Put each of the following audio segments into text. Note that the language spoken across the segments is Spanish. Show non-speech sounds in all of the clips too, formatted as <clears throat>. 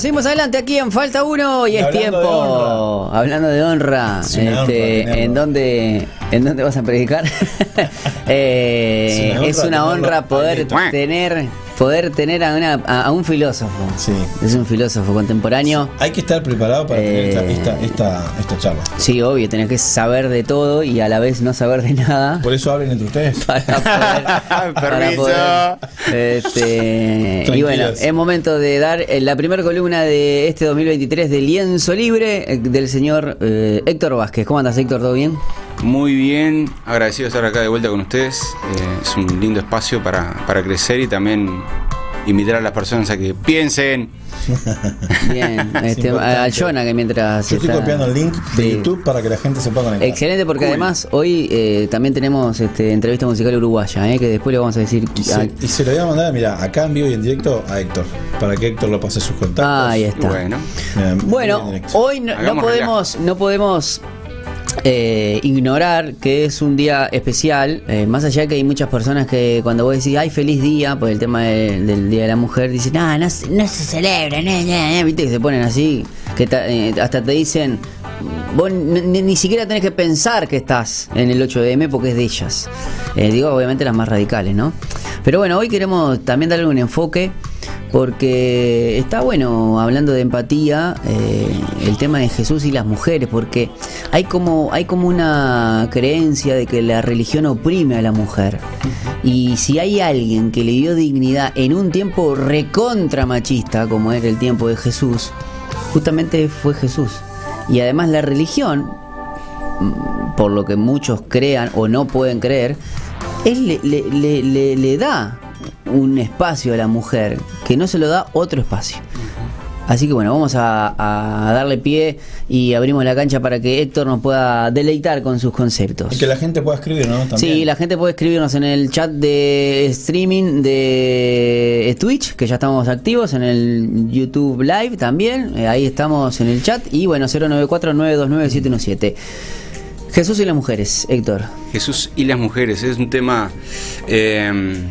seguimos, seguimos adelante aquí en Falta Uno y, Y es hablando tiempo. de. Hablando de honra, Es una honra este. ¿en, dónde, ¿en dónde vas a predicar? <laughs> Eh, Es una honra es una honra tenerlo poder tener poder tener a, una- a- a un filósofo. Sí. Es un filósofo contemporáneo. Hay que estar preparado para tener esta, Eh. esta, esta, esta charla. Sí, obvio, tenés que saber de todo y a la vez no saber de nada. Por eso hablen entre ustedes. <laughs> para poder, <laughs> para poder, este, y bueno, es momento de dar eh, la primera columna de este 2023 de Lienzo Libre eh, del señor eh, Héctor Vázquez. ¿Cómo andas, Héctor? ¿Todo bien? Muy bien, agradecido de estar acá de vuelta con ustedes. Eh, es un lindo espacio para, para crecer y también invitar a las personas a que piensen. <laughs> Bien, este, al Jonah que mientras Yo estoy está- copiando el link de Sí. YouTube para que la gente se pueda conectar. Excelente porque Cool. además hoy eh, también tenemos este, entrevista musical uruguaya, eh, que después le vamos a decir. Sí, a- y se lo voy a mandar, mira, acá en vivo y en directo a Héctor, para que Héctor lo pase a sus contactos. ahí Y está. bueno, y Bueno, hoy no, podemos, no podemos eh, ignorar que es un día especial, eh, más allá que hay muchas personas que cuando vos decís, ay, feliz día, por el tema de- del Día de la Mujer, dicen, ah, no, no se celebra, no, no, no", viste que se ponen así, que ta- eh, hasta te dicen, vos ni, ni- ni siquiera tenés que pensar que estás en el 8M porque es de ellas. Eh, digo, obviamente las más radicales, ¿no? Pero bueno, hoy queremos también darle un enfoque porque está bueno hablando de empatía eh, el tema de Jesús y las mujeres porque hay como hay como una creencia de que la religión oprime a la mujer. Y si hay alguien que le dio dignidad en un tiempo recontra machista como era el tiempo de Jesús justamente fue Jesús. Y además la religión por lo que muchos crean o no pueden creer, le, le- le- le- le da un espacio a la mujer que no se lo da otro espacio. Así que bueno, vamos a, a darle pie y abrimos la cancha para que Héctor nos pueda deleitar con sus conceptos. Y que la gente pueda escribir, ¿no? También. Sí, la gente puede escribirnos en el chat de streaming de Twitch, que ya estamos activos, en el YouTube Live también, eh, ahí estamos en el chat, y bueno, 094-929-717. Jesús y las mujeres, Héctor. Jesús y las mujeres es un tema. eh,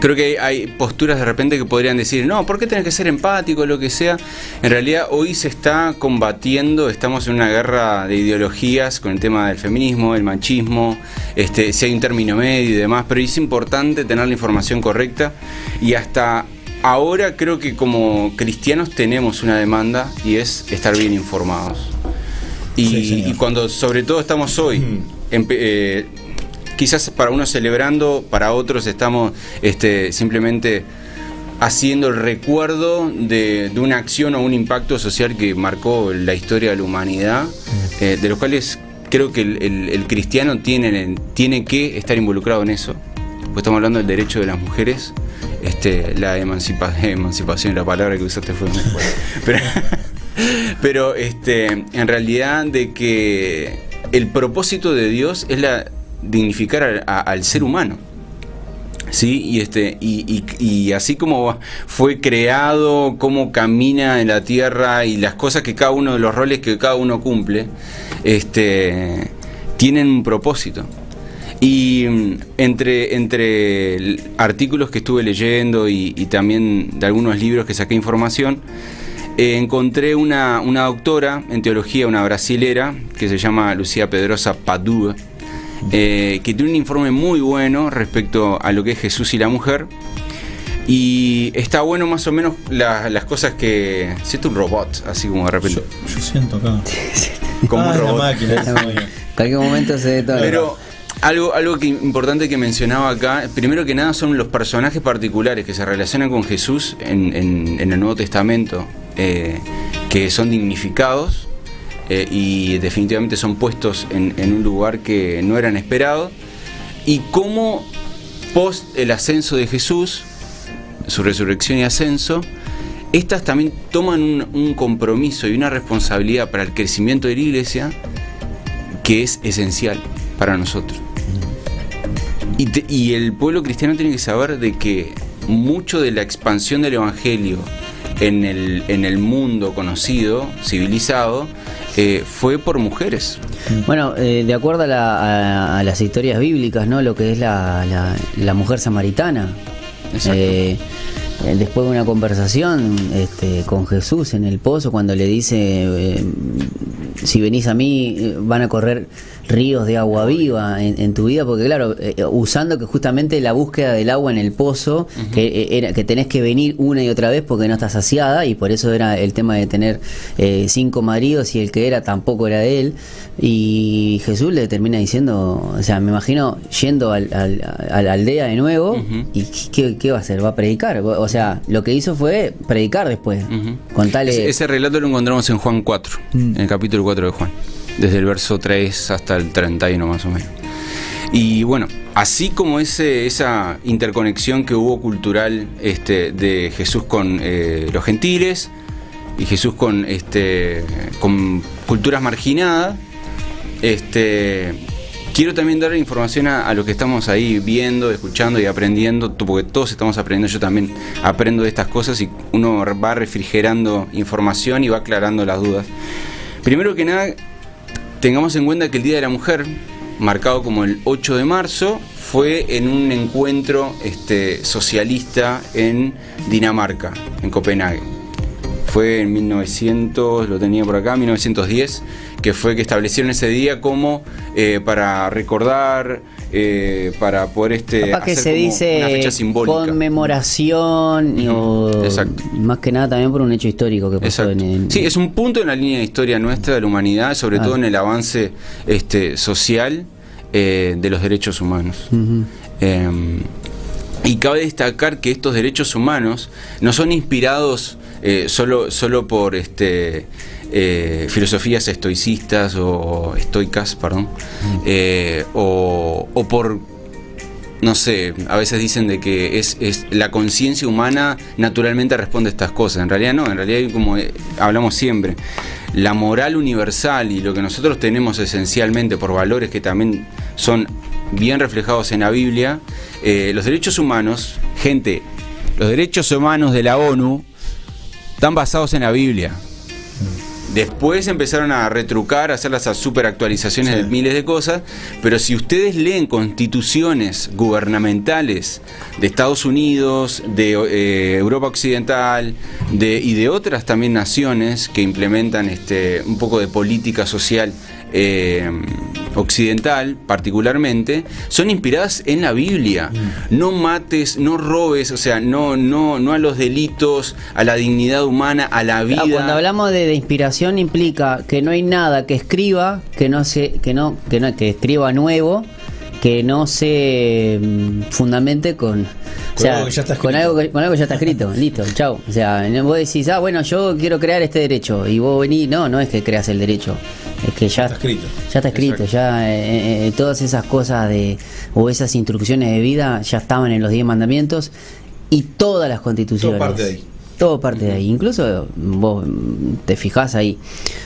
creo que hay posturas de repente que podrían decir, no, ¿por qué tenés que ser empático, lo que sea? En realidad, hoy se está combatiendo, estamos en una guerra de ideologías con el tema del feminismo, el machismo, este, si hay un término medio y demás, pero es importante tener la información correcta y hasta. Ahora creo que como cristianos tenemos una demanda y es estar bien informados. Y, Sí, señor. y cuando sobre todo estamos hoy, empe- eh, quizás para unos celebrando, para otros estamos este, simplemente haciendo el recuerdo de, de una acción o un impacto social que marcó la historia de la humanidad, eh, de los cuales creo que el, el- el cristiano tiene, tiene que estar involucrado en eso. Pues estamos hablando del derecho de las mujeres, este, la emancipa- emancipación, la palabra que usaste fue muy fuerte. <laughs> Pero, pero este, en realidad de que el propósito de Dios es la dignificar al- ser humano. Sí, y este, y, y- así como fue creado, cómo camina en la tierra y las cosas que cada uno de los roles que cada uno cumple, este, tienen un propósito. Y mm, entre, entre artículos que estuve leyendo y, y también de algunos libros que saqué información, eh, encontré una, una doctora en teología, una brasilera, que se llama Lucía Pedrosa Padua, eh, que tiene un informe muy bueno respecto a lo que es Jesús y la mujer. Y está bueno más o menos la- las cosas que... Siento un robot, así como de repente. Yo, yo siento acá. <laughs> Como ah, un robot. máquina. cualquier momento se detona. Pero algo, algo que, importante que mencionaba acá, primero que nada son los personajes particulares que se relacionan con Jesús en, en- en el Nuevo Testamento, eh, que son dignificados eh, y definitivamente son puestos en, un lugar que no eran esperados, y cómo post el ascenso de Jesús, su resurrección y ascenso, estas también toman un, compromiso y una responsabilidad para el crecimiento de la iglesia que es esencial para nosotros. Y, y el pueblo cristiano tiene que saber de que mucho de la expansión del Evangelio en el, en el mundo conocido, civilizado, eh, fue por mujeres. Bueno, eh, de acuerdo a, la- a- a las historias bíblicas, ¿no? Lo que es la, la- la mujer samaritana. Eh, eh, después de una conversación este, con Jesús en el pozo, cuando le dice, si venís a mí, van a correr ríos de agua viva en, en tu vida, porque claro, eh, usando que justamente la búsqueda del agua en el pozo, que, eh, era, que tenés que venir una y otra vez porque no estás saciada, y por eso era el tema de tener eh, cinco maridos y el que era tampoco era de él, y Jesús le termina diciendo, o sea, me imagino yendo al- al- a la aldea de nuevo, y ¿qué, qué va a hacer? ¿Va a predicar? O sea, lo que hizo fue predicar después. Ese, ese relato lo encontramos en Juan 4, Mm. en el capítulo 4 de Juan, desde el verso 3 hasta el 31 más o menos. Y bueno, así como ese, esa interconexión que hubo cultural este, de Jesús con eh, los gentiles y Jesús con, este, con culturas marginadas, este, quiero también dar información a, a lo que estamos ahí viendo, escuchando y aprendiendo, porque todos estamos aprendiendo, yo también aprendo de estas cosas y uno va refrigerando información y va aclarando las dudas. Primero que nada, tengamos en cuenta que el Día de la Mujer, marcado como el 8 de marzo, fue en un encuentro este, socialista en Dinamarca, en Copenhague. Fue en 1900, lo tenía por acá, 1910, que fue que establecieron ese día como eh, para recordar, eh, para poder este, Capaz que se como dice una fecha simbólica. conmemoración o exacto. más que nada también por un hecho histórico que pasó en, en- Sí, es un punto en la línea de historia nuestra de la humanidad, sobre Ah. todo en el avance este, social eh, de los derechos humanos. Eh, y cabe destacar que estos derechos humanos no son inspirados eh, solo, solo por este, eh, filosofías estoicistas o estoicas, perdón, eh, o, o por no sé, a veces dicen de que es, es la conciencia humana naturalmente responde a estas cosas. En realidad no, en realidad como hablamos siempre, la moral universal y lo que nosotros tenemos esencialmente por valores que también son bien reflejados en la Biblia, eh, los derechos humanos, gente, los derechos humanos de la ONU están basados en la Biblia. Después empezaron a retrucar, a hacer las super actualizaciones Sí. de miles de cosas, pero si ustedes leen constituciones gubernamentales de Estados Unidos, de eh, Europa Occidental de, y de otras también naciones que implementan este, un poco de política social eh, occidental particularmente, son inspiradas en la Biblia. No mates, no robes, o sea, no, no, no a los delitos, a la dignidad humana, a la vida. Cuando hablamos de, de inspiración implica que no hay nada que escriba, que no se, que no, que no, que escriba nuevo, que no se mm, fundamente con, o sea, algo que ya está con escrito. algo que, con algo que ya está escrito, <laughs> listo, chao. O sea, no- vos decís, ah, bueno, yo quiero crear este derecho y vos venís, no, no es que creas el derecho, que ya Está escrito. Ya está escrito, ya eh, eh, todas esas cosas de o esas instrucciones de vida ya estaban en los diez mandamientos y todas las constituciones. Todo parte de ahí. Todo parte de ahí. Incluso vos mm, te fijás ahí,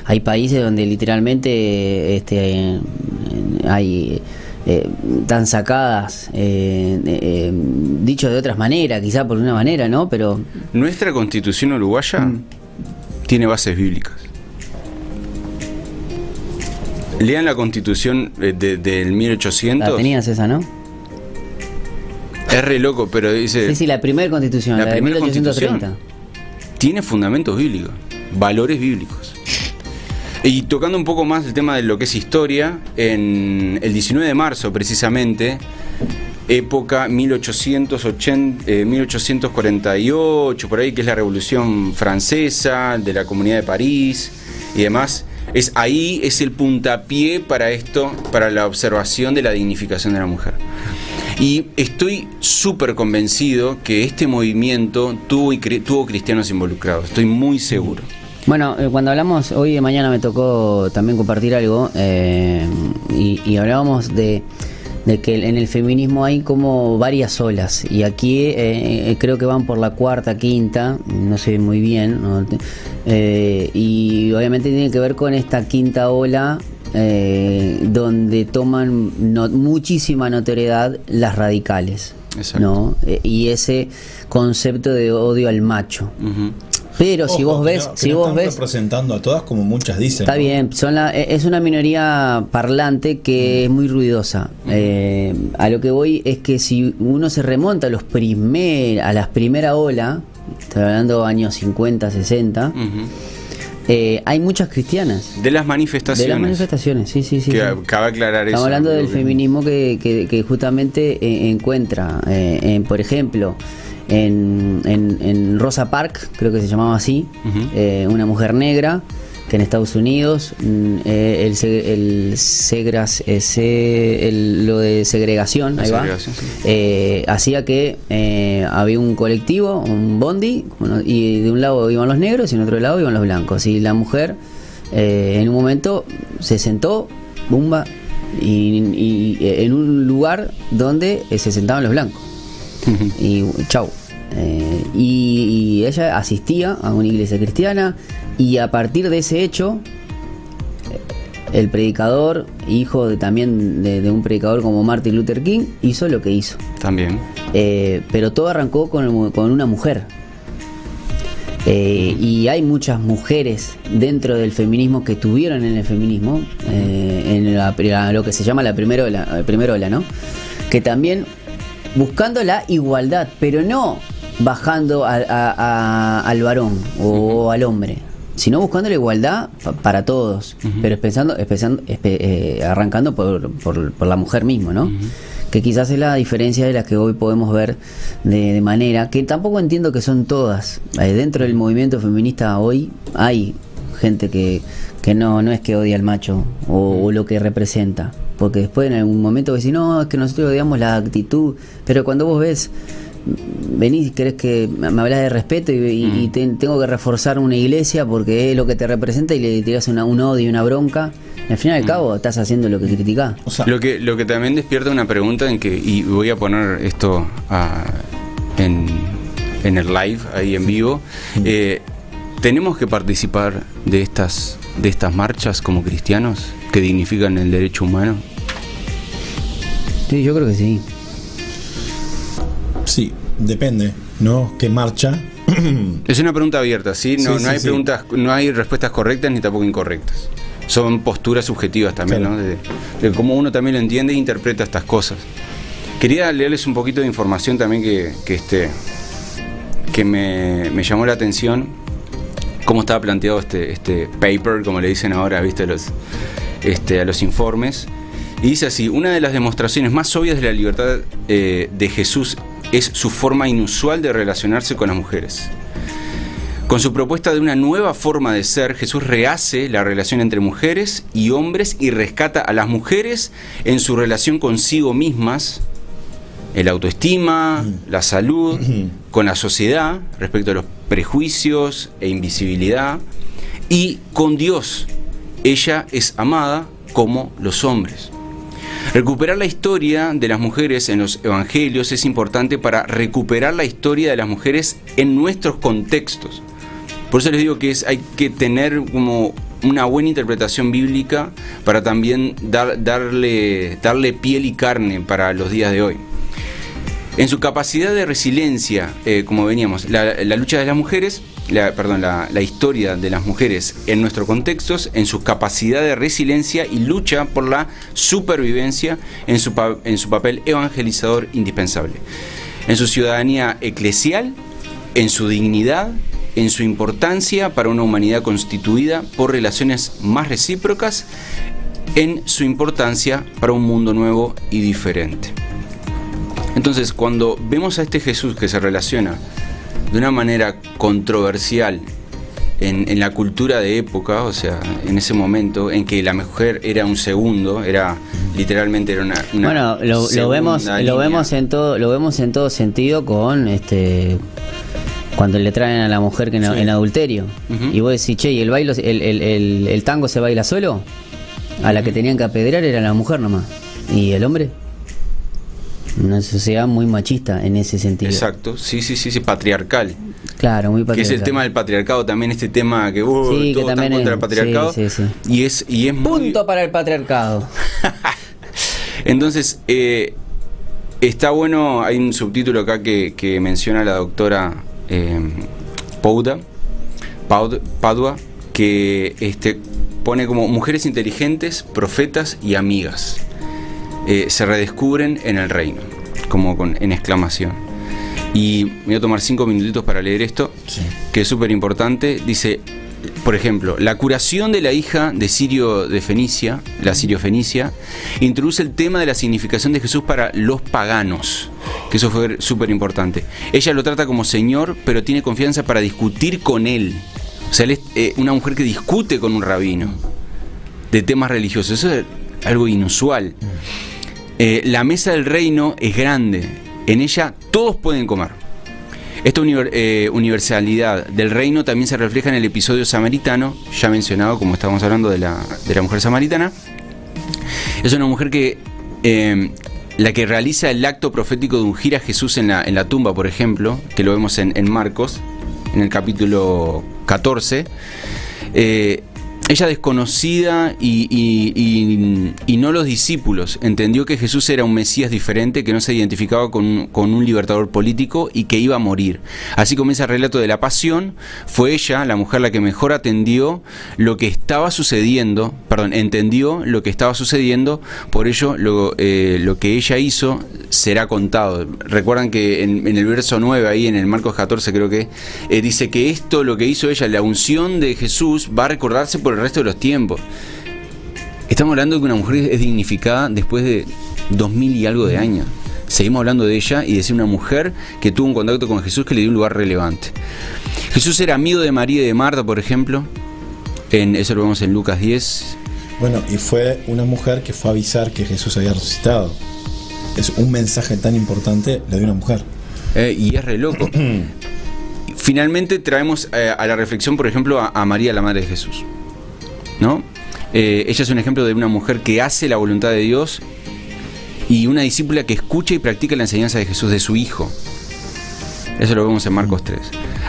hay países donde literalmente este, eh, hay eh, tan sacadas, eh, eh, dicho de otras maneras, quizá por una manera, ¿no? Pero Nuestra constitución uruguaya Mm. tiene bases bíblicas. Lean la constitución eh, de- del la 1800. tenías esa, ¿no? Es re loco, pero dice. Sí, sí, la primera constitución, La la, de primera 1830. tiene fundamentos bíblicos, valores bíblicos. Y tocando un poco más el tema de lo que es historia, en el 19 de marzo precisamente, época 1880, eh, 1848, por ahí que es la Revolución Francesa, de la Comunidad de París y demás, es ahí es el puntapié para esto, para la observación de la dignificación de la mujer. Y estoy súper convencido que este movimiento tuvo, cristianos involucrados, estoy muy seguro. Bueno, eh, cuando hablamos, hoy de mañana me tocó también compartir algo eh, y, y hablábamos de, de que en el feminismo hay como varias olas y aquí eh, eh, creo que van por la cuarta, quinta, no sé muy bien, ¿no? Eh, y obviamente tiene que ver con esta quinta ola eh, donde toman no- muchísima notoriedad las radicales. Exacto. ¿no? Eh, y ese concepto de odio al macho. Pero si vos que ves, no- que si no vos están ves, representando a todas como muchas dicen. está ¿no? bien, son la, e- es una minoría parlante que es muy ruidosa. Eh, a lo que voy es que si uno se remonta a los primer, a las primera ola, estoy hablando años 50, 60, Ujú. eh, hay muchas cristianas. De las manifestaciones. De las manifestaciones, sí, sí, sí. Que sí. cabe aclarar eso. Estamos hablando del que- feminismo que, que- que justamente eh, encuentra, eh, en, por ejemplo, en, en- en Rosa Parks, creo que se llamaba así, eh, una mujer negra que en Estados Unidos mm, eh, el, se- el segras- eh, el- lo de segregación, ahí va, sí. eh, hacía que eh, había un colectivo, un bondi, y de un lado iban los negros y en otro lado iban los blancos. Y la mujer eh, en un momento se sentó, bumba, y, en un lugar donde se sentaban los blancos. Y chau. Eh, y, y ella asistía a una iglesia cristiana y a partir de ese hecho eh, el predicador, hijo de, también de, de un predicador como Martin Luther King, hizo lo que hizo. También. Eh, pero todo arrancó con, con una mujer. Eh, y hay muchas mujeres dentro del feminismo que tuvieron en el feminismo, en la- la- lo que se llama la primera ola, la primera ola, ¿no? Que también buscando la igualdad, pero no bajando a- a- a- al varón o al hombre, sino buscando la igualdad pa- para todos, pero pensando, espe- eh, arrancando por, por- por la mujer misma, ¿no? Que quizás es la diferencia de la que hoy podemos ver de, de manera que tampoco entiendo que son todas. Eh, dentro del movimiento feminista hoy hay gente que, que no, no es que odia al macho o, o lo que representa. Porque después en algún momento decís, no, es que nosotros odiamos la actitud. Pero cuando vos ves, venís y querés que me hablas de respeto y, y- y te- tengo que reforzar una iglesia porque es lo que te representa y le tirás una, un odio y una bronca. Al fin y al cabo estás haciendo lo que criticás. O sea, Lo que, lo que también despierta una pregunta en que, y voy a poner esto ah, en, en el live, ahí en vivo, eh, ¿tenemos que participar de estas, de estas marchas como cristianos que dignifican el derecho humano? Sí, yo creo que sí. sí, depende, ¿no? ¿Qué marcha? <clears throat> Es una pregunta abierta, ¿sí? No, Sí, no sí, hay sí. preguntas, no hay respuestas correctas ni tampoco incorrectas. Son posturas subjetivas también, Claro. ¿no? De, de cómo uno también lo entiende e interpreta estas cosas. Quería leerles un poquito de información también que, que, este, que me, me llamó la atención. Cómo estaba planteado este, este paper, como le dicen ahora, ¿viste? Los, este, a los informes. Y dice así, una de las demostraciones más obvias de la libertad eh, de Jesús es su forma inusual de relacionarse con las mujeres. Con su propuesta de una nueva forma de ser, Jesús rehace la relación entre mujeres y hombres y rescata a las mujeres en su relación consigo mismas, el autoestima, la salud, con la sociedad respecto a los prejuicios e invisibilidad, y con Dios. Ella es amada como los hombres. Recuperar la historia de las mujeres en los evangelios es importante para recuperar la historia de las mujeres en nuestros contextos. Por eso les digo que hay que tener como una buena interpretación bíblica para también dar- darle, darle piel y carne para los días de hoy. En su capacidad de resiliencia, eh, como veníamos, la lucha de las mujeres, la, historia de las mujeres en nuestros contextos, en su capacidad de resiliencia y lucha por la supervivencia en su, en su papel evangelizador indispensable, en su ciudadanía eclesial, en su dignidad, en su importancia para una humanidad constituida por relaciones más recíprocas, en su importancia para un mundo nuevo y diferente. Entonces, cuando vemos a este Jesús que se relaciona de una manera controversial en, en la cultura de época, o sea, en ese momento en que la mujer era un segundo, era literalmente era una, una bueno, lo, vemos, línea. lo vemos en todo, lo vemos en todo sentido con este cuando le traen a la mujer que en, Sí. en adulterio. Y vos decís, che, ¿y el bailo, el, el, el, el tango se baila solo? A la que tenían que apedrear era la mujer nomás. ¿Y el hombre? Una sociedad muy machista en ese sentido. Exacto, sí, sí, sí, sí, patriarcal. Claro, muy Que es el patriarcal. tema del patriarcado también, este tema que uh, Sí, que están también contra el patriarcado. sí, sí, sí. Y es, y es muy, Punto para el patriarcado. <laughs> Entonces, eh, está bueno, hay un subtítulo acá que, que menciona la doctora eh, Pouda, Padua, que este, pone como mujeres inteligentes, profetas y amigas. Eh, se redescubren en el reino, como con, en exclamación. Y me voy a tomar cinco minutitos para leer esto, Sí. que es súper importante. Dice, por ejemplo, la curación de la hija de Sirio de Fenicia, la Sirio Fenicia, introduce el tema de la significación de Jesús para los paganos, que eso fue súper importante. Ella lo trata como Señor, pero tiene confianza para discutir con él. O sea, él es eh, una mujer que discute con un rabino de temas religiosos. Eso es algo inusual. Eh, la mesa del reino es grande. En ella todos pueden comer. Esta eh, universalidad del reino también se refleja en el episodio samaritano, ya mencionado, como estábamos hablando de la, de la mujer samaritana. Es una mujer que eh, la que realiza el acto profético de ungir a Jesús en la, en la tumba, por ejemplo, que lo vemos en, Marcos, en el capítulo 14. eh, ella desconocida y, no los discípulos entendió que Jesús era un Mesías diferente, que no se identificaba con, un- libertador político y que iba a morir. Así comienza el relato de la pasión. Fue ella, la mujer, la que mejor atendió lo que estaba sucediendo, perdón, entendió lo que estaba sucediendo, por ello lo, eh, que ella hizo será contado. Recuerdan que en, en el verso 9, ahí en el Marcos 14 creo que, eh, dice que esto, lo que hizo ella, la unción de Jesús, va a recordarse por el resto de los tiempos. Estamos hablando de que una mujer es dignificada después de dos mil y algo de años. Seguimos hablando de ella y de ser una mujer que tuvo un contacto con Jesús que le dio un lugar relevante. Jesús era amigo de María y de Marta, por ejemplo. En, eso lo vemos en Lucas 10. Bueno, y fue una mujer que fue a avisar que Jesús había resucitado. Es un mensaje tan importante lo de una mujer. eh, y es re loco. <clears throat> Finalmente traemos eh, a la reflexión, por ejemplo, a, a María, la Madre de Jesús. ¿No? Eh, ella es un ejemplo de una mujer que hace la voluntad de Dios y una discípula que escucha y practica la enseñanza de Jesús de su Hijo. Eso lo vemos en Marcos 3.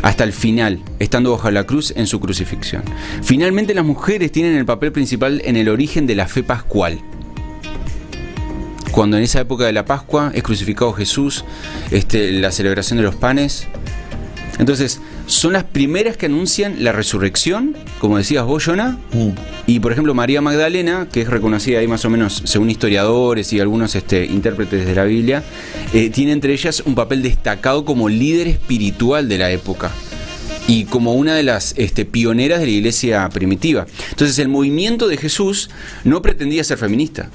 Hasta el final, estando bajo la cruz en su crucifixión. Finalmente las mujeres tienen el papel principal en el origen de la fe pascual. Cuando en esa época de la Pascua es crucificado Jesús, este, la celebración de los panes. Entonces, son las primeras que anuncian la resurrección, como decías vos, Jonah, Mm. y por ejemplo María Magdalena, que es reconocida ahí más o menos según historiadores y algunos este, intérpretes de la Biblia, eh, tiene entre ellas un papel destacado como líder espiritual de la época y como una de las este, pioneras de la iglesia primitiva. Entonces el movimiento de Jesús no pretendía ser feminista.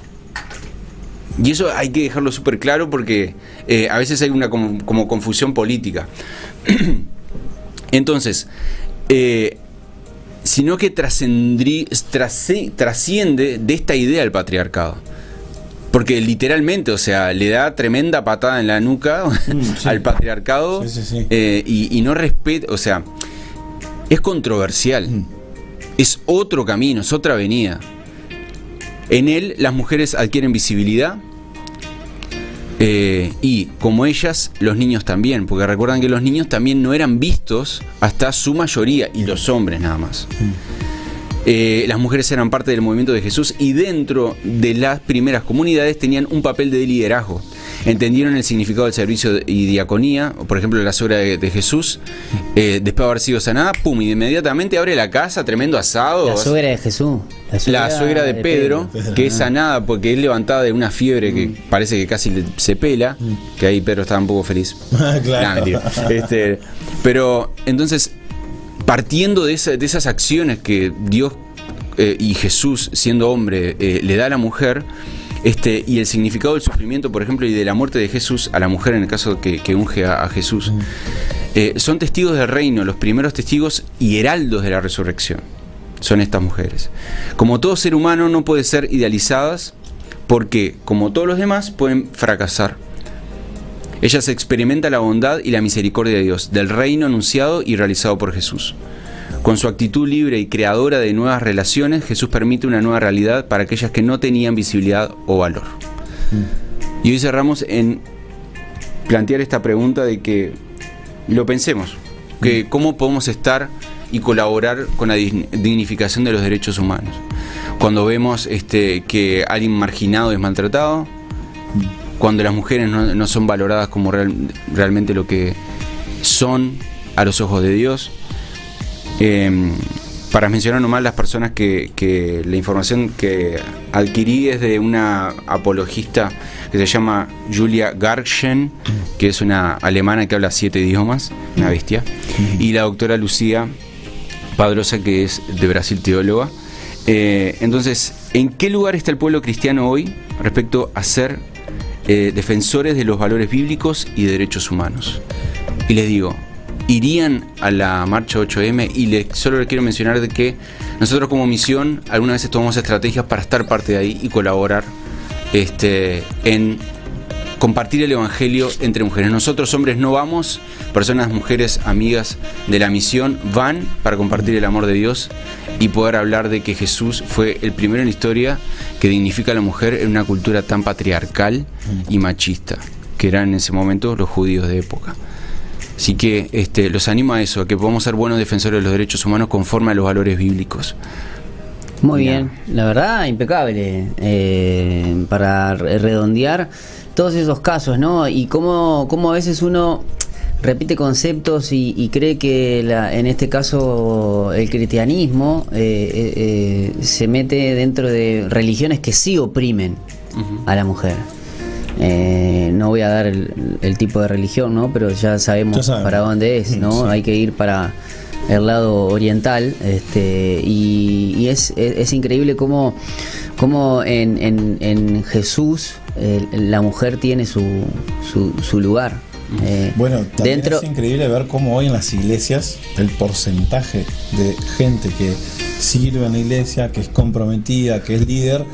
Y eso hay que dejarlo súper claro porque eh, a veces hay una como, como confusión política. <clears throat> Entonces, eh, sino que trasciende de esta idea del patriarcado. Porque literalmente, o sea, le da tremenda patada en la nuca <laughs> sí. al patriarcado Sí, sí, sí. eh, y, y no respeta, o sea, es controversial. Mm. Es otro camino, es otra avenida. En él las mujeres adquieren visibilidad eh, y como ellas, los niños también, porque recuerdan que los niños también no eran vistos hasta su mayoría y los hombres nada más. Eh, las mujeres eran parte del movimiento de Jesús y dentro de las primeras comunidades tenían un papel de liderazgo. Entendieron el significado del servicio y diaconía, por ejemplo, la suegra de, de Jesús, eh, después de haber sido sanada, pum, y inmediatamente abre la casa, tremendo asado. La suegra de Jesús. La suegra de Pedro, que es sanada porque es levantada de una fiebre que parece que casi le- se pela, que ahí Pedro estaba un poco feliz. <laughs> claro. Nah, mentira. Este, pero entonces, partiendo de, esa- de esas acciones que Dios eh, y Jesús, siendo hombre, eh, le da a la mujer, este, y el significado del sufrimiento, por ejemplo, y de la muerte de Jesús a la mujer en el caso que, que unge a, a Jesús, eh, son testigos del reino, los primeros testigos y heraldos de la resurrección. Son estas mujeres. Como todo ser humano no puede ser idealizadas porque, como todos los demás, pueden fracasar. Ellas experimentan la bondad y la misericordia de Dios, del reino anunciado y realizado por Jesús. Con su actitud libre y creadora de nuevas relaciones, Jesús permite una nueva realidad para aquellas que no tenían visibilidad o valor. Y hoy cerramos en plantear esta pregunta de que lo pensemos, que cómo podemos estar y colaborar con la dign- dignificación de los derechos humanos. Cuando vemos este, que alguien marginado es maltratado, cuando las mujeres no, no son valoradas como real- realmente lo que son a los ojos de Dios. Eh, para mencionar nomás las personas que, que la información que adquirí es de una apologista que se llama Julia Garchen, que es una alemana que habla siete idiomas, una bestia, y la doctora Lucía Padrosa, que es de Brasil teóloga. Eh, entonces, ¿en qué lugar está el pueblo cristiano hoy respecto a ser eh, defensores de los valores bíblicos y derechos humanos? Y les digo, irían a la marcha 8M y le, solo les quiero mencionar de que nosotros como misión algunas veces tomamos estrategias para estar parte de ahí y colaborar este, en compartir el Evangelio entre mujeres. Nosotros hombres no vamos, personas, mujeres, amigas de la misión, van para compartir el amor de Dios y poder hablar de que Jesús fue el primero en la historia que dignifica a la mujer en una cultura tan patriarcal y machista, que eran en ese momento los judíos de época. Así que este, los animo a eso, a que podamos ser buenos defensores de los derechos humanos conforme a los valores bíblicos. Muy Mira. bien, la verdad, impecable. eh, para re- redondear todos esos casos, ¿no? Y cómo, cómo a veces uno repite conceptos y, y cree que la- en este caso el cristianismo eh, eh, eh, se mete dentro de religiones que sí oprimen a la mujer. Eh, no voy a dar el, el tipo de religión, ¿no? Pero ya sabemos, Ya para dónde es, ¿no? Sí. Hay que ir para el lado oriental, este, y, y es, es, es increíble cómo, cómo en, en, en Jesús eh, la mujer tiene su, su, su lugar. Eh, Bueno, también dentro, es increíble ver cómo hoy en las iglesias el porcentaje de gente que sirve en la iglesia, que es comprometida, que es líder,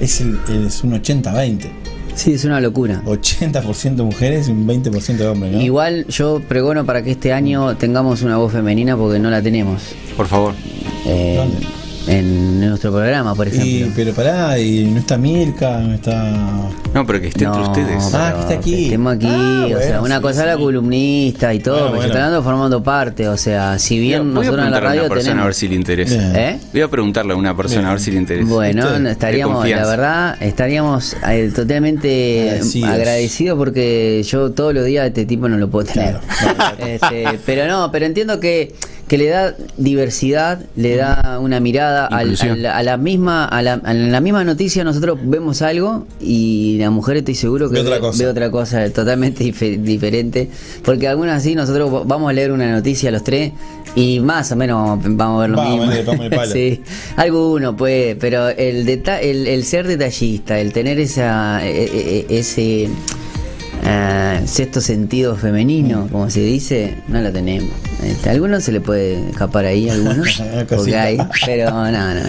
es, el, es un 80-20. Sí, es una locura. 80% mujeres y un 20% de hombres, ¿no? Igual yo pregono para que este año tengamos una voz femenina porque no la tenemos. Por favor. eh, ¿Dónde? En nuestro programa, por ejemplo. Y, pero pará, y no está Mirka, no está. No, pero que esté entre ustedes. Ah, que está aquí. que estemos aquí, Ah, o sea, una sí, cosa la columnista y todo, Bueno, pero bueno. yo estoy formando parte, o sea, si bien Voy a nosotros en la preguntarle a radio una persona a ver si le interesa. Bien. ¿Eh? Voy a preguntarle a una persona a ver si le interesa. Bueno, estaríamos, la verdad, estaríamos eh, totalmente Agradecidos. agradecidos porque yo todos los días este tipo no lo puedo tener. Claro. <laughs> Este, pero no, pero entiendo que, que le da diversidad, le da una mirada al- a la misma a la, a la misma noticia nosotros vemos algo y la mujer estoy seguro que Ve otra cosa. ve otra cosa totalmente dife- diferente porque algunas así nosotros vamos a leer una noticia los tres y más o menos vamos a ver lo Vamos, mismo le damos el palo. sí alguno puede pero el, deta el el ser detallista el tener esa e- e- e- ese ah, sexto sentido femenino como se dice no lo tenemos Este, a algunos se le puede escapar ahí algunos <laughs> porque hay pero no no no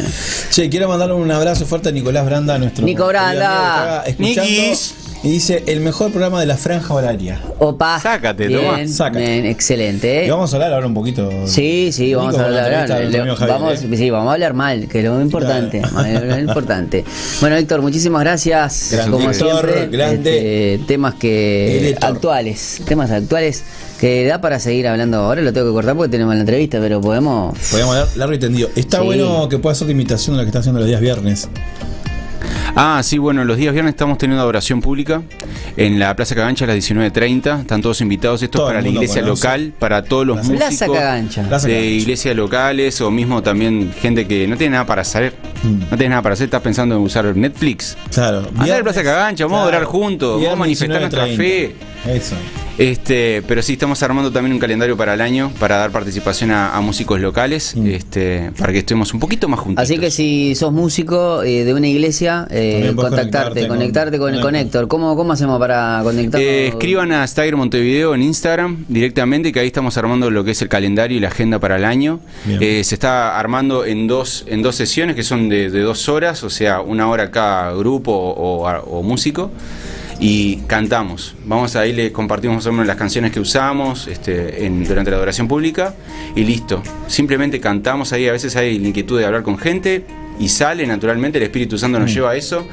Che, quiero mandarle un abrazo fuerte a Nicolás Branda, nuestro. Nico Branda. escuchando. Nikis. Y dice: el mejor programa de la franja horaria. Opa. Sácate, bien, toma. Sácate. bien, excelente. ¿eh? Y vamos a hablar ahora un poquito. Sí, sí, vamos a hablar. le- Javier, vamos, ¿eh? sí, vamos a hablar mal, que es lo importante. Claro. lo importante. Bueno, Héctor, muchísimas gracias. Grande. como Héctor, siempre, grande. este, temas que actuales, temas actuales que da para seguir hablando. Ahora lo tengo que cortar porque tenemos la entrevista, pero podemos. Podemos hablar largo y tendido. Está Sí. bueno que pueda hacer la imitación de lo que está haciendo los días viernes. Ah, sí, bueno, los días viernes estamos teniendo adoración pública en la Plaza Cagancha a las 19.30. Están todos invitados. Esto es para la iglesia conoce. local, para todos los Plaza- músicos. Cagancha. De iglesias locales o mismo también gente que no tiene nada para hacer. Mm. No tienes nada para hacer, estás pensando en usar Netflix. Claro. Andá a Plaza Cagancha, vamos a orar juntos, vamos a manifestar nuestra 19:30. fe. Eso. Este, pero sí estamos armando también un calendario para el año para dar participación a, a músicos locales, Mm. este, para que estemos un poquito más juntos. Así que si sos músico eh, de una iglesia, eh, contactarte, conectarte con- conectarte con, con con Héctor. Héctor. ¿Cómo, ¿Cómo hacemos para conectarnos? Eh, escriban a Stagger Montevideo en Instagram directamente, que ahí estamos armando lo que es el calendario y la agenda para el año. Eh, se está armando en dos, en dos sesiones que son de, de dos horas, o sea, una hora cada grupo o, o- o músico. Y cantamos. Vamos ahí, les compartimos más o menos las canciones que usamos este, en- durante la adoración pública y listo. Simplemente cantamos ahí. A veces hay la inquietud de hablar con gente y sale naturalmente. El Espíritu Santo nos lleva a eso.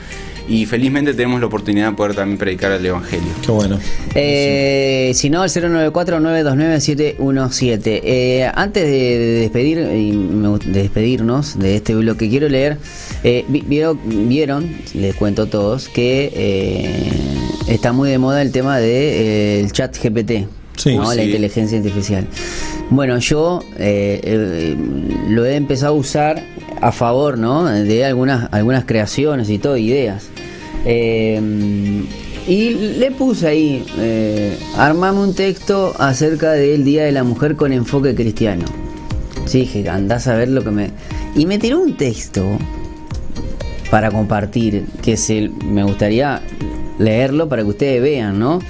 Y felizmente tenemos la oportunidad de poder también predicar el Evangelio. Qué bueno. Eh, si no, el 094-929-717. Eh, antes de, de despedir y me gust- de despedirnos de este bloque, quiero leer. eh, vi- vieron, vieron, les cuento a todos, que eh, está muy de moda el tema del de, eh, chat GPT. Sí. la inteligencia artificial. Bueno, yo eh, eh, lo he empezado a usar a favor, ¿no? De algunas, algunas creaciones y todo, ideas. Y le puse ahí, armame un texto acerca del Día de la Mujer con enfoque cristiano. Sí, dije, andás a ver lo que me... Y me tiró un texto para compartir, que se, me gustaría leerlo para que ustedes vean, ¿no?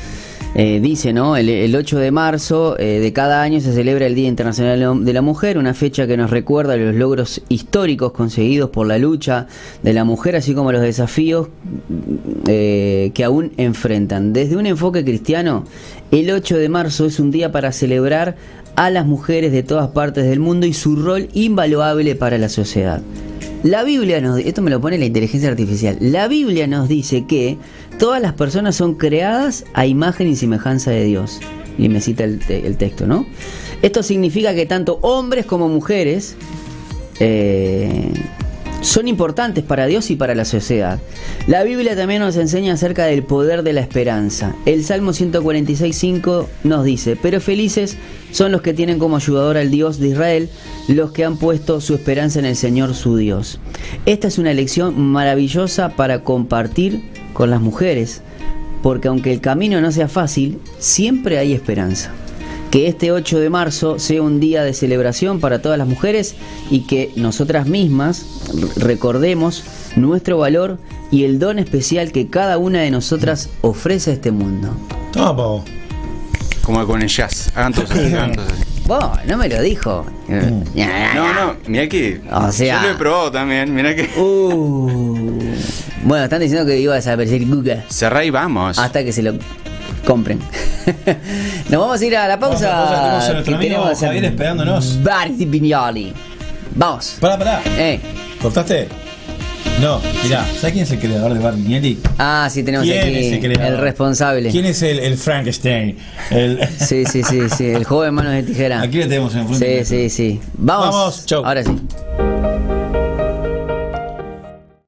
Eh, dice, ¿no? El, el 8 de marzo eh, de cada año se celebra el Día Internacional de la Mujer, una fecha que nos recuerda los logros históricos conseguidos por la lucha de la mujer, así como los desafíos eh, que aún enfrentan. Desde un enfoque cristiano, el 8 de marzo es un día para celebrar a las mujeres de todas partes del mundo y su rol invaluable para la sociedad. La Biblia nos esto me lo pone la inteligencia artificial. La Biblia nos dice que todas las personas son creadas a imagen y semejanza de Dios. Y me cita el, texto, ¿no? Esto significa que tanto hombres como mujeres eh, son importantes para Dios y para la sociedad. La Biblia también nos enseña acerca del poder de la esperanza. El Salmo 146.5 nos dice, pero felices son los que tienen como ayudador al Dios de Israel, los que han puesto su esperanza en el Señor su Dios. Esta es una lección maravillosa para compartir con las mujeres, porque aunque el camino no sea fácil, siempre hay esperanza que este 8 de marzo sea un día de celebración para todas las mujeres y que nosotras mismas recordemos nuestro valor y el don especial que cada una de nosotras ofrece a este mundo. Toma. Como con el jazz. Hagan todos así, hagan todos así. Vos, no me lo dijo. No, no, mira que. O sea- Yo lo he probado también, mira que. Uh. Bueno, están diciendo que iba a desaparecer Google Cerrá y vamos. hasta que se lo compren. <laughs> Nos vamos a ir a la Vamos a la pausa, pausa. tenemos a nuestro que amigo tenemos Javier esperándonos. Barty Pignoli. Vamos. Pará, pará. Eh. ¿Cortaste? No, mirá, ¿sabes quién es el creador de Barnielli? Ah, sí, tenemos ¿Quién aquí es el creador? el responsable. ¿Quién es el, el Frankenstein? El... <laughs> Sí, sí, sí, sí, el joven manos de tijera. Aquí le tenemos enfrente. Sí, sí, sí. Vamos. Vamos, chau. Ahora sí.